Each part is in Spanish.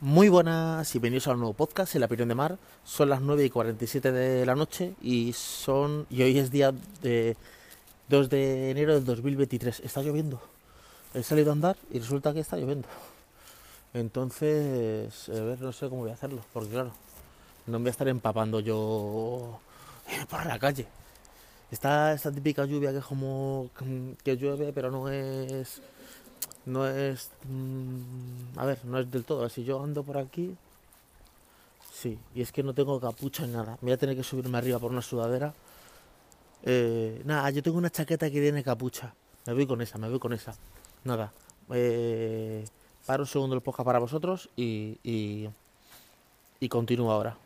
Muy buenas y bienvenidos a un nuevo podcast en la opinión de mar. Son las 9 y 47 de la noche y son y hoy es día de 2 de enero del 2023. Está lloviendo. He salido a andar y resulta que está lloviendo. Entonces, a ver, no sé cómo voy a hacerlo, porque claro, no me voy a estar empapando yo por la calle. Está esta típica lluvia que es como que llueve, pero no es no es mm, a ver no es del todo. Si yo ando por aquí sí. Y es que no tengo capucha ni nada. Me voy a tener que subirme arriba por una sudadera. Eh, nada yo tengo una chaqueta que tiene capucha. Me voy con esa me voy con esa. Nada. Eh, paro un segundo el podcast para vosotros y, y y continúo ahora.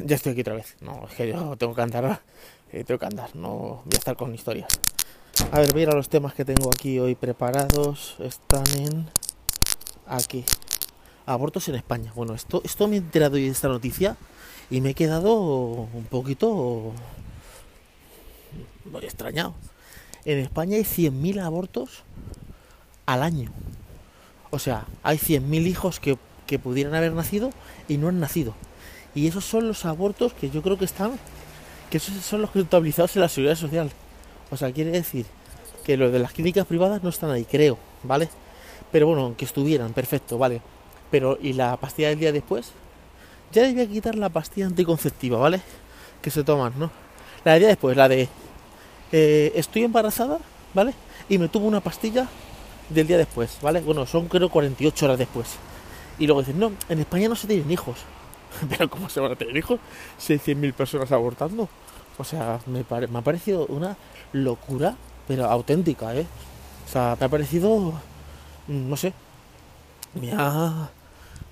Ya estoy aquí otra vez. No es que yo tengo que andar eh, tengo que andar no voy a estar con historias a ver, mira los temas que tengo aquí hoy preparados. Están en. Aquí. Abortos en España. Bueno, esto, esto me he enterado de esta noticia y me he quedado un poquito. Muy extrañado. En España hay 100.000 abortos al año. O sea, hay 100.000 hijos que, que pudieran haber nacido y no han nacido. Y esos son los abortos que yo creo que están. Que esos son los contabilizados en la seguridad social. O sea, quiere decir que los de las clínicas privadas no están ahí, creo, ¿vale? Pero bueno, aunque estuvieran, perfecto, ¿vale? Pero, ¿y la pastilla del día después? Ya les voy a quitar la pastilla anticonceptiva, ¿vale? Que se toman, ¿no? La del día después, la de eh, estoy embarazada, ¿vale? Y me tomo una pastilla del día después, ¿vale? Bueno, son creo 48 horas después. Y luego dicen, no, en España no se tienen hijos. Pero ¿cómo se van a tener hijos si hay 100.000 personas abortando? O sea, me, me ha parecido una locura, pero auténtica, ¿eh? O sea, me ha parecido, no sé, me ha,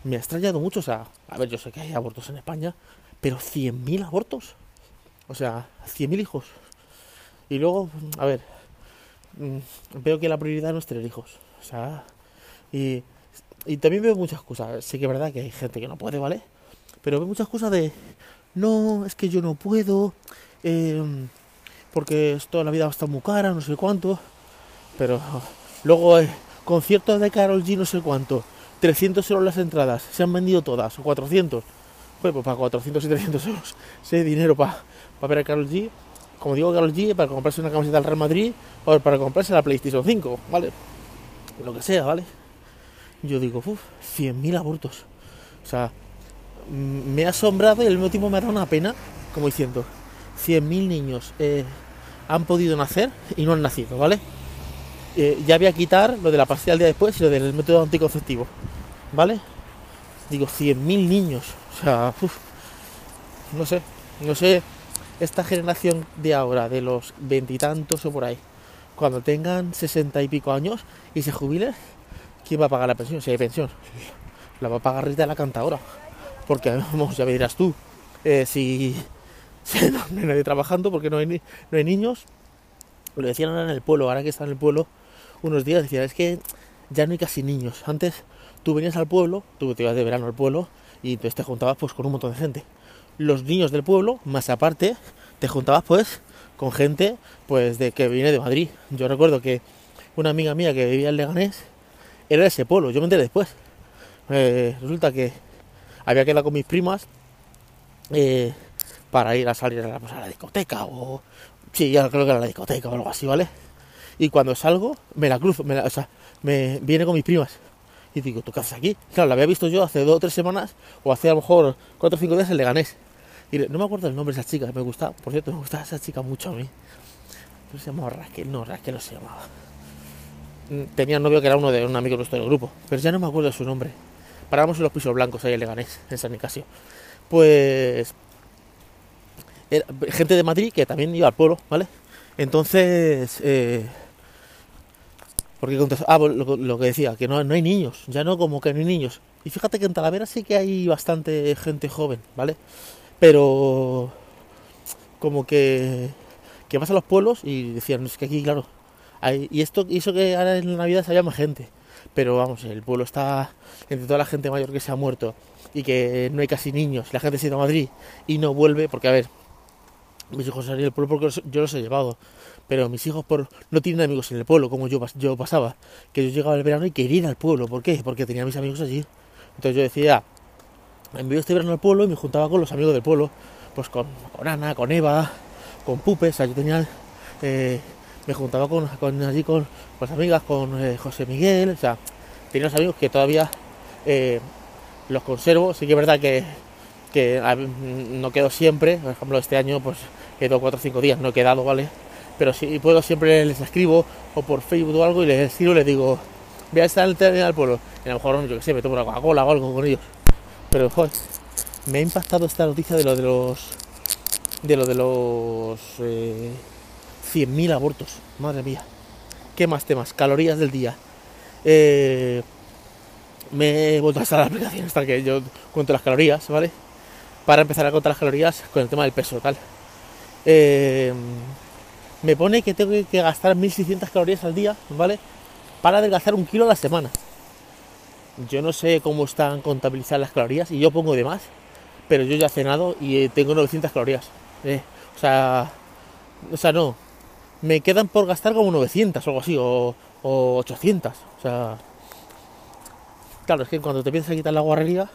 me ha extrañado mucho. O sea, a ver, yo sé que hay abortos en España, pero 100.000 abortos. O sea, 100.000 hijos. Y luego, a ver, mm, veo que la prioridad no es tener hijos. O sea, y, y también veo muchas cosas. Sé que es verdad que hay gente que no puede, ¿vale? Pero veo muchas cosas de, no, es que yo no puedo, eh, porque toda la vida va a estar muy cara, no sé cuánto. Pero luego conciertos de Carol G, no sé cuánto. 300 euros las entradas, se han vendido todas, o 400. Pues, pues para 400 y 300 euros, ese dinero para, para ver a Carol G. Como digo, Carol G, para comprarse una camiseta del Real Madrid o para comprarse la PlayStation 5, ¿vale? Lo que sea, ¿vale? Yo digo, uff, 100.000 abortos. O sea, me ha asombrado y al mismo me ha dado una pena, como diciendo, 100.000 niños eh, han podido nacer y no han nacido, ¿vale? Eh, ya voy a quitar lo de la pastilla al día después y lo del método anticonceptivo, ¿vale? Digo, 100.000 niños, o sea, uf, no sé, no sé, esta generación de ahora, de los veintitantos o por ahí, cuando tengan sesenta y pico años y se jubilen, ¿quién va a pagar la pensión? Si hay pensión, la va a pagar Rita la cantadora, porque vamos, ya me dirás tú, eh, si no, hay nadie trabajando porque no hay, no hay niños. Lo decían ahora en el pueblo, ahora que está en el pueblo, unos días decían, es que ya no hay casi niños. Antes tú venías al pueblo, tú te ibas de verano al pueblo y entonces te juntabas pues con un montón de gente. Los niños del pueblo, más aparte, te juntabas pues con gente pues de que viene de Madrid. Yo recuerdo que una amiga mía que vivía en Leganés era de ese pueblo, yo me enteré después. Eh, resulta que había quedado con mis primas eh, para ir a salir a la, pues, a la discoteca o... Sí, ya creo que era la discoteca o algo así, ¿vale? Y cuando salgo, me la cruzo, me la, o sea, me viene con mis primas. Y digo, ¿tú qué haces aquí? Claro, la había visto yo hace dos o tres semanas, o hace a lo mejor cuatro o cinco días en Leganés. Y no me acuerdo el nombre de esa chica, me gusta, por cierto, me gustaba esa chica mucho a mí. ¿Cómo se llamaba Raquel? No, Raquel no se llamaba. Tenía un novio que era uno de un amigo nuestro del grupo, pero ya no me acuerdo su nombre. Parábamos en los pisos blancos ahí en Leganés, en San Nicasio. Pues gente de Madrid que también iba al pueblo, ¿vale? Entonces, eh, porque ah, pues lo, lo, que decía, que no, no, hay niños, ya no como que no hay niños. Y fíjate que en Talavera sí que hay bastante gente joven, ¿vale? Pero como que, que vas a los pueblos y decían, es que aquí, claro, y esto hizo que ahora en Navidad se haya más gente. Pero vamos, el pueblo está entre toda la gente mayor que se ha muerto y que no hay casi niños, la gente se ha ido a Madrid y no vuelve, porque a ver, mis hijos salían del pueblo porque yo los he llevado. Pero mis hijos por no tienen amigos en el pueblo, como yo, yo pasaba. Que yo llegaba el verano y quería ir al pueblo. ¿Por qué? Porque tenía mis amigos allí. Entonces yo decía, envío este verano al pueblo y me juntaba con los amigos del pueblo, pues con, con Ana, con Eva, con Pupe, o sea, yo tenía, eh, me juntaba con, con allí con, con las amigas, con eh, José Miguel, o sea, tenía unos amigos que todavía eh, los conservo, sí que es verdad que, que no quedo siempre, por ejemplo este año pues quedo 4 o 5 días, no he quedado, ¿vale? Pero si puedo siempre les escribo o por Facebook o algo y les escribo y les digo, voy a estar en el tren al pueblo, y a lo mejor yo que sé, me tomo una Coca-Cola o algo con ellos. Pero joder, me ha impactado esta noticia de lo de los de lo de los eh, 100.000 abortos. Madre mía. ¿Qué más temas? Calorías del día. Eh, me he vuelto a instalar la aplicación hasta que yo cuento las calorías, ¿vale? Para empezar a contar las calorías con el tema del peso, tal. Eh, me pone que tengo que gastar 1600 calorías al día, ¿vale? Para adelgazar un kilo a la semana. Yo no sé cómo están contabilizadas las calorías y yo pongo de más, pero yo ya he cenado y eh, tengo 900 calorías. Eh, o sea, o sea, no. Me quedan por gastar como 900 o algo así, o, o 800. O sea, claro, es que cuando te a quitar la guarrería,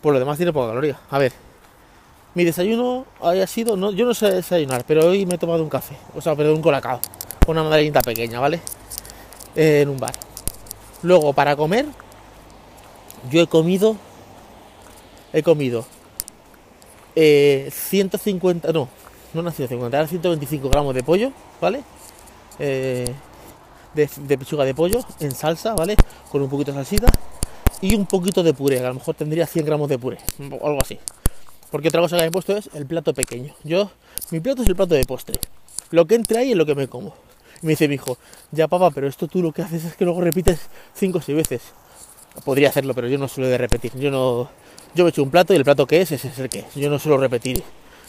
pues lo demás tiene poca caloría. A ver, mi desayuno haya sido, no, yo no sé desayunar, pero hoy me he tomado un café, o sea, perdón, un colacao, una madriguita pequeña, ¿vale? En un bar. Luego, para comer, yo he comido, he comido eh, 150, no, no eran 150, eran 125 gramos de pollo, ¿vale? Eh, de, de pechuga de pollo en salsa, ¿vale? Con un poquito de salsita y un poquito de puré, a lo mejor tendría 100 gramos de puré, o algo así. Porque otra cosa que me he puesto es el plato pequeño. Yo, mi plato es el plato de postre. Lo que entre ahí es lo que me como. Y me dice mi hijo, ya papá, pero esto tú lo que haces es que luego repites 5 o 6 veces. Podría hacerlo, pero yo no suelo de repetir. Yo no. Yo me echo un plato y el plato que es, ese es el que es. Yo no suelo repetir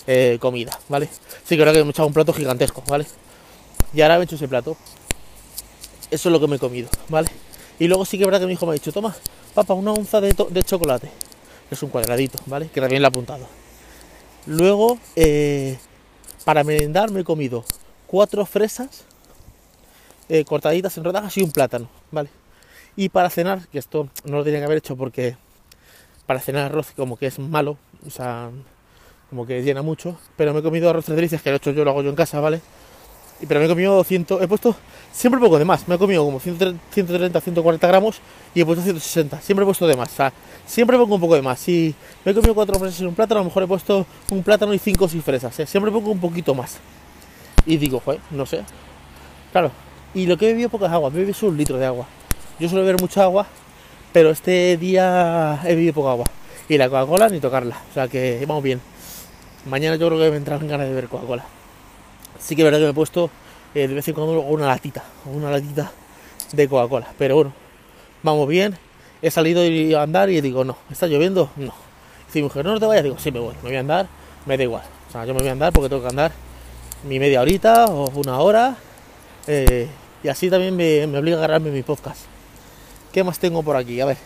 eh, comida, ¿vale? Sí que ahora que me he echado un plato gigantesco, ¿vale? Y ahora me he hecho ese plato. Eso es lo que me he comido, ¿vale? Y luego sí que es verdad que mi hijo me ha dicho, toma, papá, una onza de chocolate. Es un cuadradito, ¿vale? Que también lo he apuntado. Luego, eh, para merendar me he comido cuatro fresas eh, cortaditas en rodajas y un plátano, ¿vale? Y para cenar, que esto no lo tenía que haber hecho porque para cenar arroz como que es malo, o sea, como que llena mucho, pero me he comido arroz de delicias, que de hecho yo lo hago yo en casa, ¿vale? Pero me he comido 100, he puesto siempre poco de más, me he comido como 130, 130, 140 gramos y he puesto 160, siempre he puesto de más, o sea, siempre pongo un poco de más. Si me he comido cuatro fresas y un plátano, a lo mejor he puesto un plátano y cinco sin fresas, ¿eh? siempre pongo un poquito más. Y digo, joder, no sé, claro. Y lo que he bebido poca es agua, me he bebido solo un litro de agua. Yo suelo beber mucha agua, pero este día he bebido poca agua. Y la Coca-Cola ni tocarla, o sea que vamos bien. Mañana yo creo que me entrarán ganas de beber Coca-Cola. Sí que es verdad que me he puesto eh, de vez en cuando una latita, una latita de Coca-Cola. Pero bueno, vamos bien. He salido a andar y digo, no, ¿está lloviendo? No. Si mujer, no, te vayas, digo, sí me voy, me voy a andar, me da igual. O sea, yo me voy a andar porque tengo que andar mi media horita o una hora. eh, y así también me, obliga a agarrarme mi podcast. ¿Qué más tengo por aquí? A ver.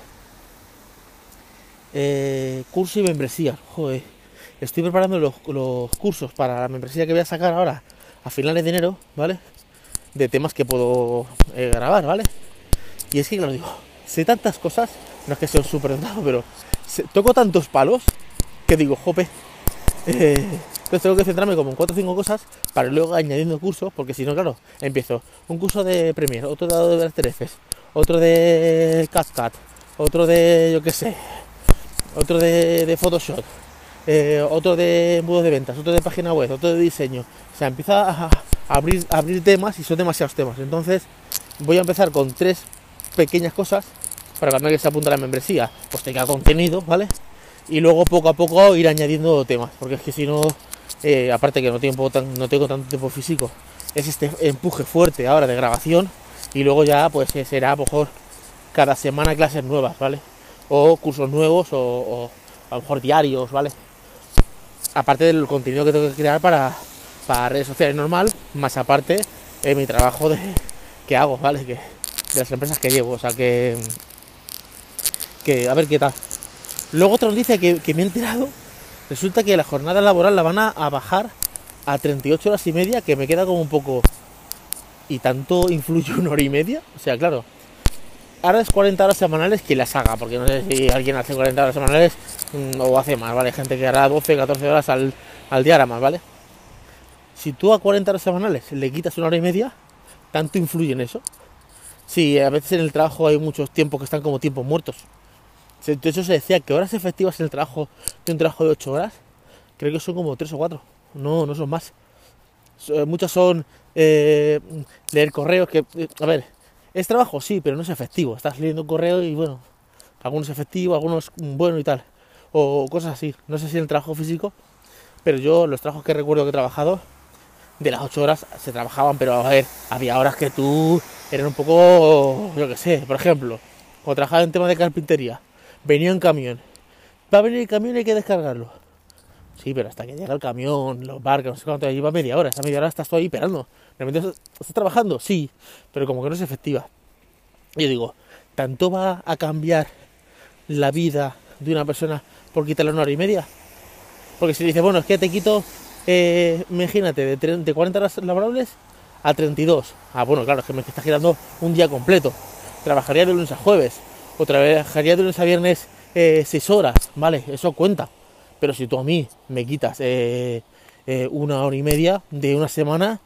Eh, curso y membresía. Joder. Estoy preparando los cursos para la membresía que voy a sacar ahora a finales de enero, ¿vale? De temas que puedo eh, grabar, ¿vale? Y es que, claro, digo, sé tantas cosas, no es que sea un súper dotado, pero toco tantos palos que digo, jope. eh, entonces tengo que centrarme como en 4 o 5 cosas para luego añadiendo cursos, porque si no, claro, empiezo un curso de Premiere, otro de After Effects, otro de CapCut, otro de, yo qué sé, otro de, de Photoshop, eh, otro de embudos de ventas, otro de página web, otro de diseño. O sea, empieza a, abrir, temas y son demasiados temas. Entonces, voy a empezar con tres pequeñas cosas para cuando alguien se apunta a la membresía, pues tenga contenido, ¿vale? Y luego poco a poco ir añadiendo temas, porque es que si no, eh, aparte que no tengo, tan, no tengo tanto tiempo físico, es este empuje fuerte ahora de grabación y luego ya pues eh, será a lo mejor cada semana clases nuevas, ¿vale? O cursos nuevos o a lo mejor diarios, ¿vale? Aparte del contenido que tengo que crear para, para redes sociales normal, más aparte eh, mi trabajo de, que hago, ¿vale? Que, de las empresas que llevo, o sea que, que a ver qué tal. Luego otra noticia que, que me he enterado, resulta que la jornada laboral la van a, a bajar a 38 horas y media, que me queda como un poco... ¿Y tanto influye una hora y media? O sea, claro, es 40 horas semanales que las haga, porque no sé si alguien hace 40 horas semanales mm, o hace más, ¿vale? Gente que hará 12, 14 horas al, al día, ahora más, ¿vale? Si tú a 40 horas semanales le quitas una hora y media, ¿tanto influye en eso? Sí, a veces en el trabajo hay muchos tiempos que están como tiempos muertos. De hecho se decía que horas efectivas en el trabajo de un trabajo de 8 horas, creo que son como 3 o 4, no, no son más. Muchas son eh, leer correos que, a ver, es trabajo, sí, pero no es efectivo. Estás leyendo un correo y bueno, algunos efectivos, algunos bueno y tal. O cosas así. No sé si en el trabajo físico, pero yo los trabajos que recuerdo que he trabajado, de las 8 horas se trabajaban, pero a ver, había horas que tú eran un poco, yo qué sé, por ejemplo, cuando trabajaba en tema de carpintería, venía en camión. Va a venir el camión y hay que descargarlo. Sí, pero hasta que llega el camión, los barcos, no sé cuánto, lleva media hora. Esa media hora estás tú ahí esperando. ¿Realmente estás trabajando? Sí, pero como que no es efectiva. Yo digo, ¿tanto va a cambiar la vida de una persona por quitarle una hora y media? Porque si dice, bueno, es que te quito, eh, imagínate, de, de 40 horas laborables a 32. Ah, bueno, claro, es que me está girando un día completo. Trabajaría de lunes a jueves. O trabajaría de lunes a viernes 6 eh, horas. Vale, eso cuenta. Pero si tú a mí me quitas eh, una hora y media de una semana,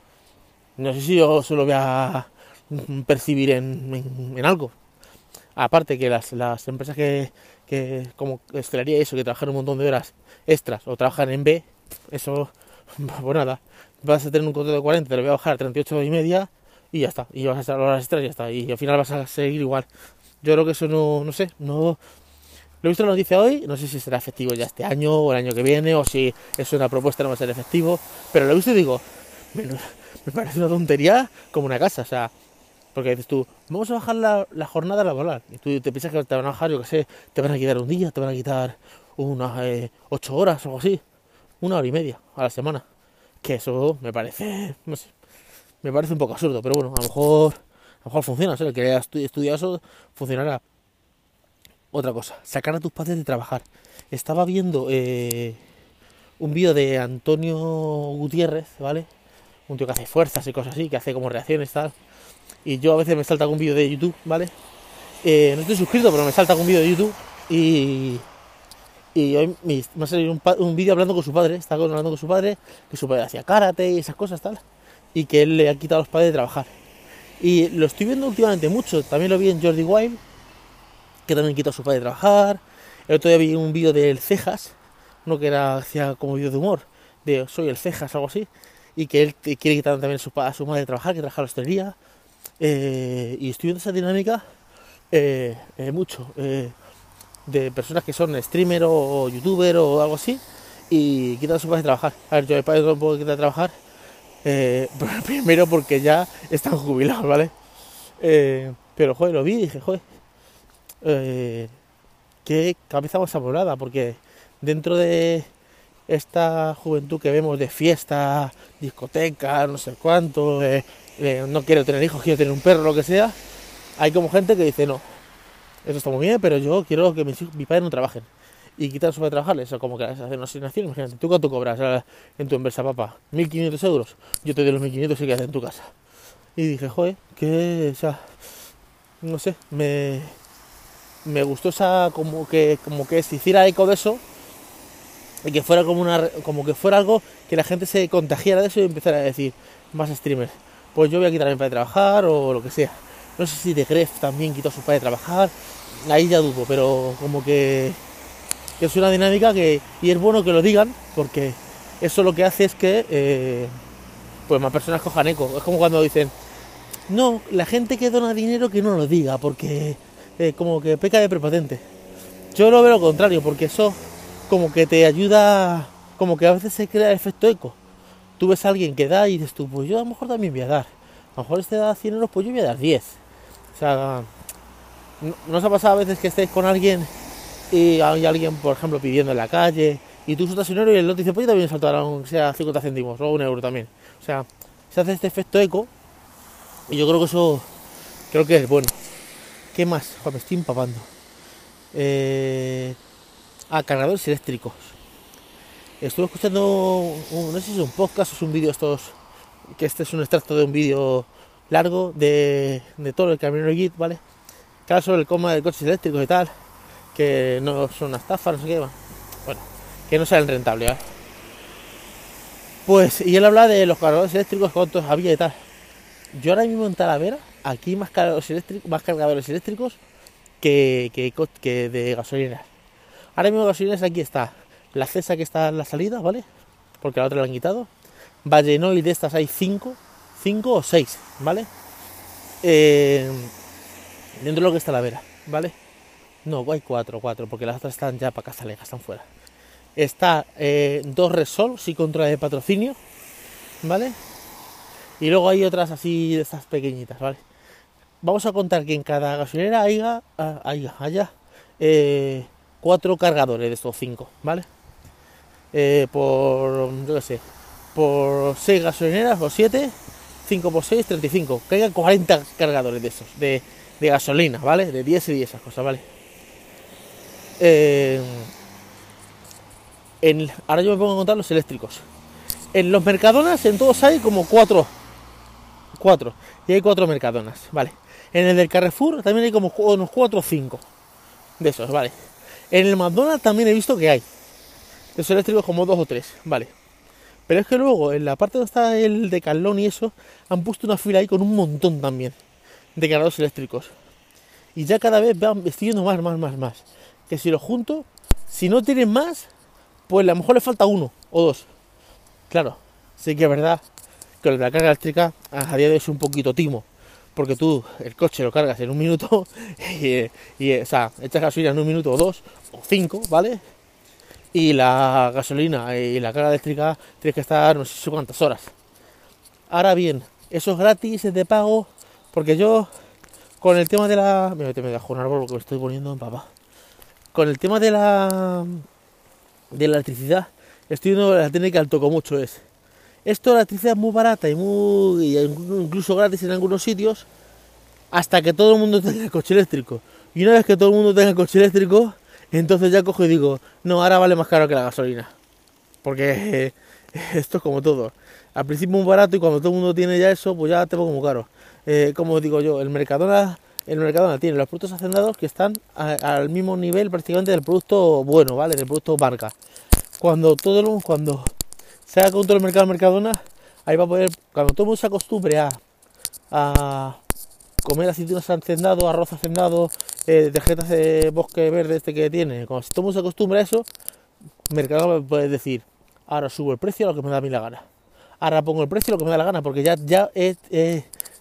no sé si yo se lo voy a percibir en, algo. Aparte que las, empresas que, que como estelaría eso, que trabajan un montón de horas extras o trabajan en B, eso, pues nada, vas a tener un contrato de 40, te lo voy a bajar a 38 y media y ya está. Y vas a estar horas extras y ya está. Y al final vas a seguir igual. Yo creo que eso no, no sé, no... Lo visto la noticia hoy, no sé si será efectivo ya este año o el año que viene, o si es una propuesta no va a ser efectivo, pero lo visto y digo, me parece una tontería como una casa, o sea, porque dices tú, vamos a bajar la, jornada laboral, y tú te piensas que te van a bajar, yo que sé, te van a quitar un día, te van a quitar unas eh, ocho horas o algo así, una hora y media a la semana, que eso me parece, no sé, me parece un poco absurdo, pero bueno, a lo mejor, a lo mejor funciona, o sea, el que haya estudiado eso funcionará. Otra cosa, sacar a tus padres de trabajar. Estaba viendo eh, un vídeo de Antonio Gutiérrez, ¿vale? un tío que hace fuerzas y cosas así, que hace como reacciones tal. Y yo a veces me salta algún vídeo de YouTube, ¿vale? Eh, no estoy suscrito, pero me salta algún vídeo de YouTube y, y hoy me, ha salido un, un vídeo hablando con su padre, está hablando con su padre, que su padre hacía karate y esas cosas tal, y que él le ha quitado a los padres de trabajar. Y lo estoy viendo últimamente mucho, también lo vi en Jordi Wild, que también quitó a su padre de trabajar. El otro día vi un vídeo del Cejas, uno que era hacía como vídeo de humor, de soy el Cejas, algo así, y que él quiere quitar también a su, a su madre de trabajar, que trabaja en la hostelería. Eh, y estoy viendo esa dinámica eh, eh, mucho de personas que son streamer o, youtuber o algo así y quitan a su padre de trabajar. A ver, yo el padre no puedo quitar de trabajar. primero porque ya están jubilados, ¿vale? pero joder, lo vi y dije, joder, qué cabeza más amolada, porque dentro de esta juventud que vemos de fiesta, discoteca, no sé cuánto, eh, eh, no quiero tener hijos, quiero tener un perro, lo que sea, hay como gente que dice, no, eso está muy bien, pero yo quiero que mis hijos, mi padre no trabajen. Y quitar su de trabajar, eso como que hacer una asignación, imagínate, ¿tú cuánto cobras eh, en tu empresa, papá? ¿1.500 euros? Yo te doy los 1.500 y quedas en tu casa. Y dije, joder, que, no sé, me, me gustó esa, como que, como que se hiciera eco de eso, y que fuera como una como que fuera algo que la gente se contagiara de eso y empezara a decir más streamers pues yo voy a quitar a mi de trabajar o lo que sea no sé si de Gref también quitó su padre trabajar ahí ya dudo pero como que, es una dinámica que y es bueno que lo digan porque eso lo que hace es que eh, pues más personas cojan eco. Es como cuando dicen no la gente que dona dinero que no lo diga porque eh, como que peca de prepotente yo lo veo lo contrario porque eso como que te ayuda, como que a veces se crea el efecto eco. Tú ves a alguien que da y dices tú, pues yo a lo mejor también voy a dar. A lo mejor este da 100 euros, pues yo voy a dar 10. O sea, ¿no os ha pasado a veces que estéis con alguien y hay alguien, por ejemplo, pidiendo en la calle y tú sueltas un euro y el otro dice, pues yo también saltar aunque sea 50 céntimos o un euro también. O sea, se hace este efecto eco y yo creo que eso, creo que es bueno. ¿Qué más? Me estoy empapando. Eh, a cargadores eléctricos. Estuve escuchando, no sé si es un podcast o es un vídeo estos, que este es un extracto de un vídeo largo de, todo el camino de Git, ¿vale? claro, sobre el coma de coches eléctricos y tal, que no son una estafa, no sé qué, bueno, que no salen rentables. Pues, y él habla de los cargadores eléctricos, cuántos había y tal. Yo ahora mismo en Talavera, aquí más cargadores eléctricos, más cargadores eléctricos que, de gasolina. Ahora mismo gasolinas aquí está la Cesa que está en la salida, ¿vale? Porque la otra la han quitado. Vallenoy de estas hay 5, 5 o 6, ¿vale? Eh, dentro de lo que está la vera, ¿vale? No, hay 4, 4, porque las otras están ya para Cazaleja, están fuera. Está eh, dos Resol, sí contra de patrocinio, ¿vale? Y luego hay otras así de estas pequeñitas, ¿vale? Vamos a contar que en cada gasolinera haya, ah, haya, eh, cuatro cargadores de estos cinco, ¿vale? Eh, por, yo qué sé, por 6 gasolineras o 7, 5 por 6, 35. Que haya 40 cargadores de esos, de, gasolina, ¿vale? De 10 y esas cosas, ¿vale? Eh, ahora yo me pongo a contar los eléctricos. En los Mercadonas, en todos hay como 4. 4. Y hay 4 Mercadonas, ¿vale? En el del Carrefour también hay como unos 4 o 5 de esos, ¿vale? En el McDonald's también he visto que hay. Esos eléctricos como 2 o 3, ¿vale? Pero es que luego, en la parte donde está el de Calón y eso, han puesto una fila ahí con un montón también de cargadores eléctricos. Y ya cada vez van vestiendo más, más, más, más. Que si lo junto, si no tienen más, pues a lo mejor le falta uno o dos. Claro, sí que es verdad que la carga eléctrica a día de hoy es un poquito timo. Porque tú el coche lo cargas en un minuto y, o sea, echas gasolina en un minuto o dos o cinco, ¿vale? y la gasolina y la carga eléctrica tienes que estar no sé cuántas horas. Ahora bien, eso es gratis, es de pago, porque yo con el tema de la... Me voy a un árbol porque me estoy poniendo en papá. Con el tema de la... de la electricidad, estoy viendo la técnica al toco mucho es... Esto la electricidad es muy barata y muy... incluso gratis en algunos sitios, hasta que todo el mundo tenga coche eléctrico. Y una vez que todo el mundo tenga coche eléctrico, entonces ya cojo y digo, no, ahora vale más caro que la gasolina. Porque esto es como todo. Al principio muy barato y cuando todo el mundo tiene ya eso, pues ya te pongo muy caro. Eh, como digo yo, el Mercadona, el Mercadona tiene los productos hacendados que están al mismo nivel prácticamente del producto bueno, ¿vale? Del producto marca. Cuando todo lo, cuando se haga con todo el mercado Mercadona, ahí va a poder, cuando todo el mundo se acostumbre a, a comer aceitunas hacendado, arroz hacendado, eh, tarjetas de bosque verde este que tiene, si todo se acostumbra a eso, Mercado puede decir, ahora subo el precio a lo que me da a mí la gana. Ahora pongo el precio a lo que me da la gana, porque ya, ya,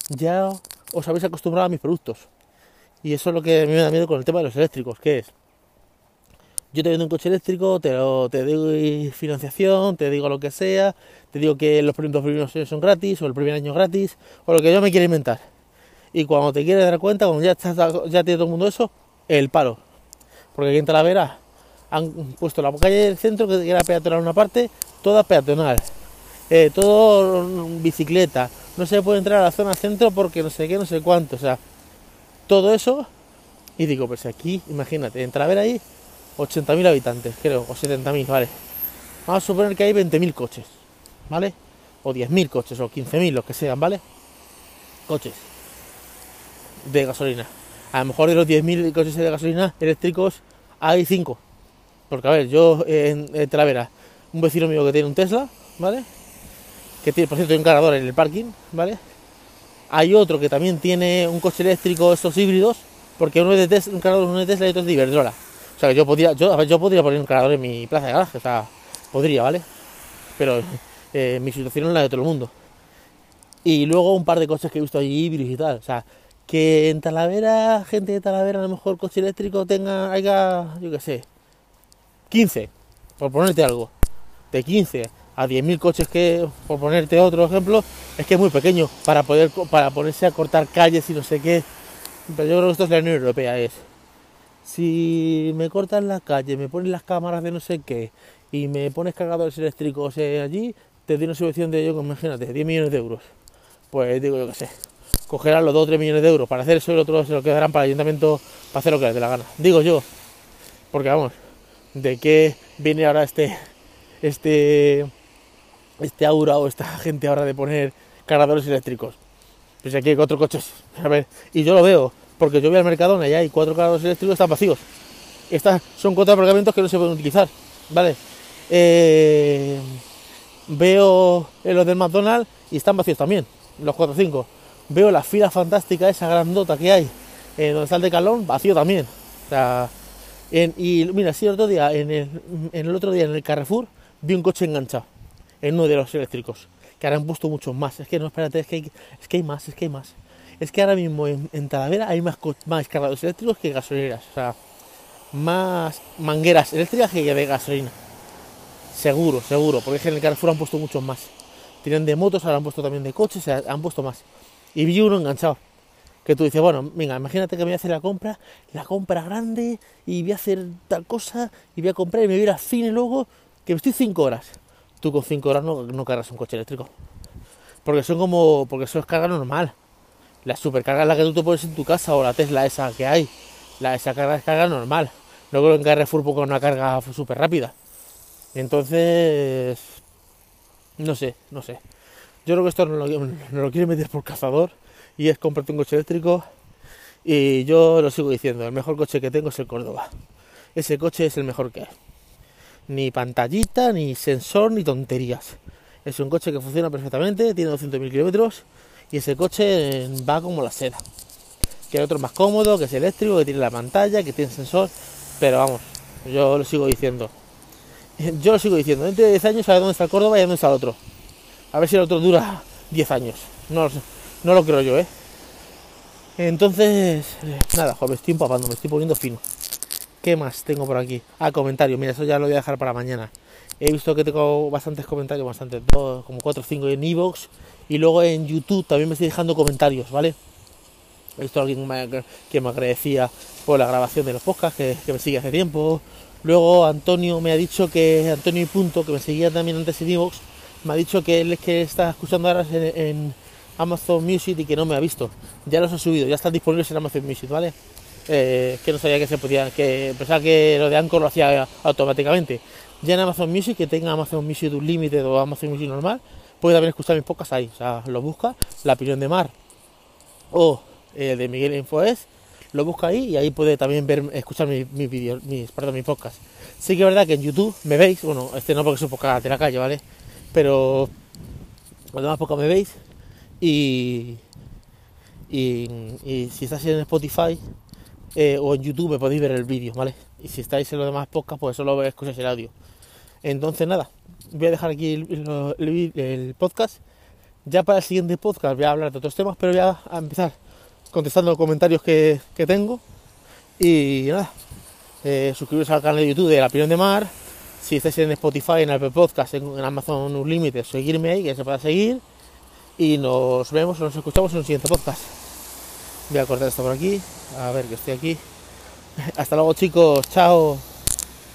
ya os habéis acostumbrado a mis productos. Y eso es lo que a mí me da miedo con el tema de los eléctricos, que es, yo te vendo un coche eléctrico, te, lo, te doy financiación, te digo lo que sea, te digo que los primeros, primeros años son gratis, o el primer año gratis, o lo que yo me quiera inventar y cuando te quieres dar cuenta, cuando ya, ya tiene todo el mundo eso, el paro. Porque aquí en Talavera han puesto la calle del centro, que era peatonal una parte, toda peatonal. Eh, todo bicicleta. No se puede entrar a la zona centro porque no sé qué, no sé cuánto. O sea, todo eso. Y digo, pues aquí, imagínate, en Talavera hay 80.000 habitantes, creo, o 70.000, vale. Vamos a suponer que hay 20.000 coches, ¿vale? O 10.000 coches, o 15.000, los que sean, ¿vale? Coches de gasolina. A lo mejor de los 10.000 coches de gasolina eléctricos hay 5. Porque, a ver, yo en, en un vecino mío que tiene un Tesla, ¿vale? Que tiene, por cierto, un cargador en el parking, ¿vale? Hay otro que también tiene un coche eléctrico, estos híbridos, porque uno es de Tesla, un cargador uno de Tesla y otro es de Iberdrola. Sea, que yo podría, yo, yo podría poner un cargador en mi plaza de garaje, o sea, podría, ¿vale? Pero eh, mi situación es la de todo el mundo. Y luego un par de coches que he visto allí híbridos y tal. O sea, que en Talavera, gente de Talavera, a lo mejor coche eléctrico tenga, haya, yo qué sé, 15, por ponerte algo, de 15 a 10.000 coches que, por ponerte otro ejemplo, es que es muy pequeño para poder, para ponerse a cortar calles y no sé qué. Pero yo creo que esto es la Unión Europea, es, si me cortan la calle, me ponen las cámaras de no sé qué, y me pones cargadores eléctricos eh, allí, te doy una subvención de, yo, imagínate, 10 millones de euros. Pues digo yo qué sé, cogerán los 2 o 3 millones de euros para hacer eso y el otro se lo quedarán para el ayuntamiento para hacer lo que les dé la gana. Digo yo, porque vamos, ¿de qué viene ahora este, este, este aura o esta gente ahora de poner cargadores eléctricos? Pues aquí hay cuatro coches, a ver, y yo lo veo, Porque yo voy al Mercadona y hay cuatro carros eléctricos están vacíos. Estas son cuatro aparcamientos que no se pueden utilizar, ¿vale? Eh, veo los del McDonald's y están vacíos también, los 4 o 5. Veo la fila fantástica, esa grandota que hay, eh, donde está el decalón, vacío también. Y mira, sí, el otro día, en el, en el otro día en el Carrefour, vi un coche enganchado, en uno de los eléctricos, que ahora han puesto muchos más. Es que no, espérate, es que es que hay más, es que hay más. Es que ahora mismo en, Talavera hay más, más cargadores eléctricos que gasolineras. O sea, más mangueras eléctricas que de gasolina. Seguro, seguro, porque es que en el Carrefour han puesto muchos más. Tienen de motos, ahora han puesto también de coches, han puesto más. Y vi uno enganchado. Que tú dices, bueno, venga, imagínate que voy a hacer la compra, la compra grande, y voy a hacer tal cosa, y voy a comprar y me voy a ir al cine luego, que estoy 5 horas. Tú con 5 horas no, no cargas un coche eléctrico. Porque son como, porque eso es carga normal. La supercarga es la que tú te pones en tu casa, o la Tesla esa que hay. La, esa carga es carga normal. No creo que en Carrefour una carga súper rápida. Entonces, no sé, no sé. Yo creo que esto no lo, no meter por cazador y es comprarte un coche eléctrico. Y yo lo sigo diciendo, el mejor coche que tengo es el Córdoba. Ese coche es el mejor que hay. Ni pantallita, ni sensor, ni tonterías. Es un coche que funciona perfectamente, tiene 200.000 kilómetros y ese coche va como la seda. Que hay otro más cómodo, que es eléctrico, que tiene la pantalla, que tiene sensor. Pero vamos, yo lo sigo diciendo. Yo lo sigo diciendo, dentro de 10 años a ver dónde está el Córdoba y dónde está el otro. A ver si el otro dura 10 años. No no lo creo yo, ¿eh? Entonces, nada, joder, estoy empapando, me estoy poniendo fino. ¿Qué más tengo por aquí? Ah, comentarios, mira, eso ya lo voy a dejar para mañana. He visto que tengo bastantes comentarios, bastantes, dos, como 4 o 5 en Evox. Y luego en YouTube también me estoy dejando comentarios, ¿vale? He visto a alguien que me agradecía por la grabación de los podcasts, que, me sigue hace tiempo. Luego Antonio me ha dicho que, Antonio y Punto, que me seguía también antes en Evox, me ha dicho que él es que está escuchando ahora en, Amazon Music y que no me ha visto. Ya los ha subido, ya están disponibles en Amazon Music, ¿vale? Eh, que no sabía que se podía, que pensaba que lo de Anchor lo hacía automáticamente. Ya en Amazon Music, que tenga Amazon Music Unlimited o Amazon Music normal, puede también escuchar mis podcasts ahí. O sea, lo busca, La opinión de Mar o eh, de Miguel Infoes lo busca ahí y ahí puede también ver, escuchar mis, vídeos, mis, perdón, mis podcasts. Sí que es verdad que en YouTube me veis, bueno, este no porque soy podcast de la calle, ¿vale? Pero cuando más poco me veis y, y, si estáis en Spotify eh, o en YouTube me podéis ver el vídeo, ¿vale? Y si estáis en los demás podcasts, pues solo escucháis el audio. Entonces nada, voy a dejar aquí el, podcast. Ya para el siguiente podcast voy a hablar de otros temas, pero voy a empezar contestando los comentarios que, tengo. Y nada, eh, suscribiros al canal de YouTube de La Opinión de Mar. Si estáis en Spotify, en Apple Podcast, en, Amazon Unlimited, seguirme ahí, que se pueda seguir. Y nos vemos o nos escuchamos en un siguiente podcast. Voy a cortar esto por aquí. A ver que estoy aquí. Hasta luego chicos, chao.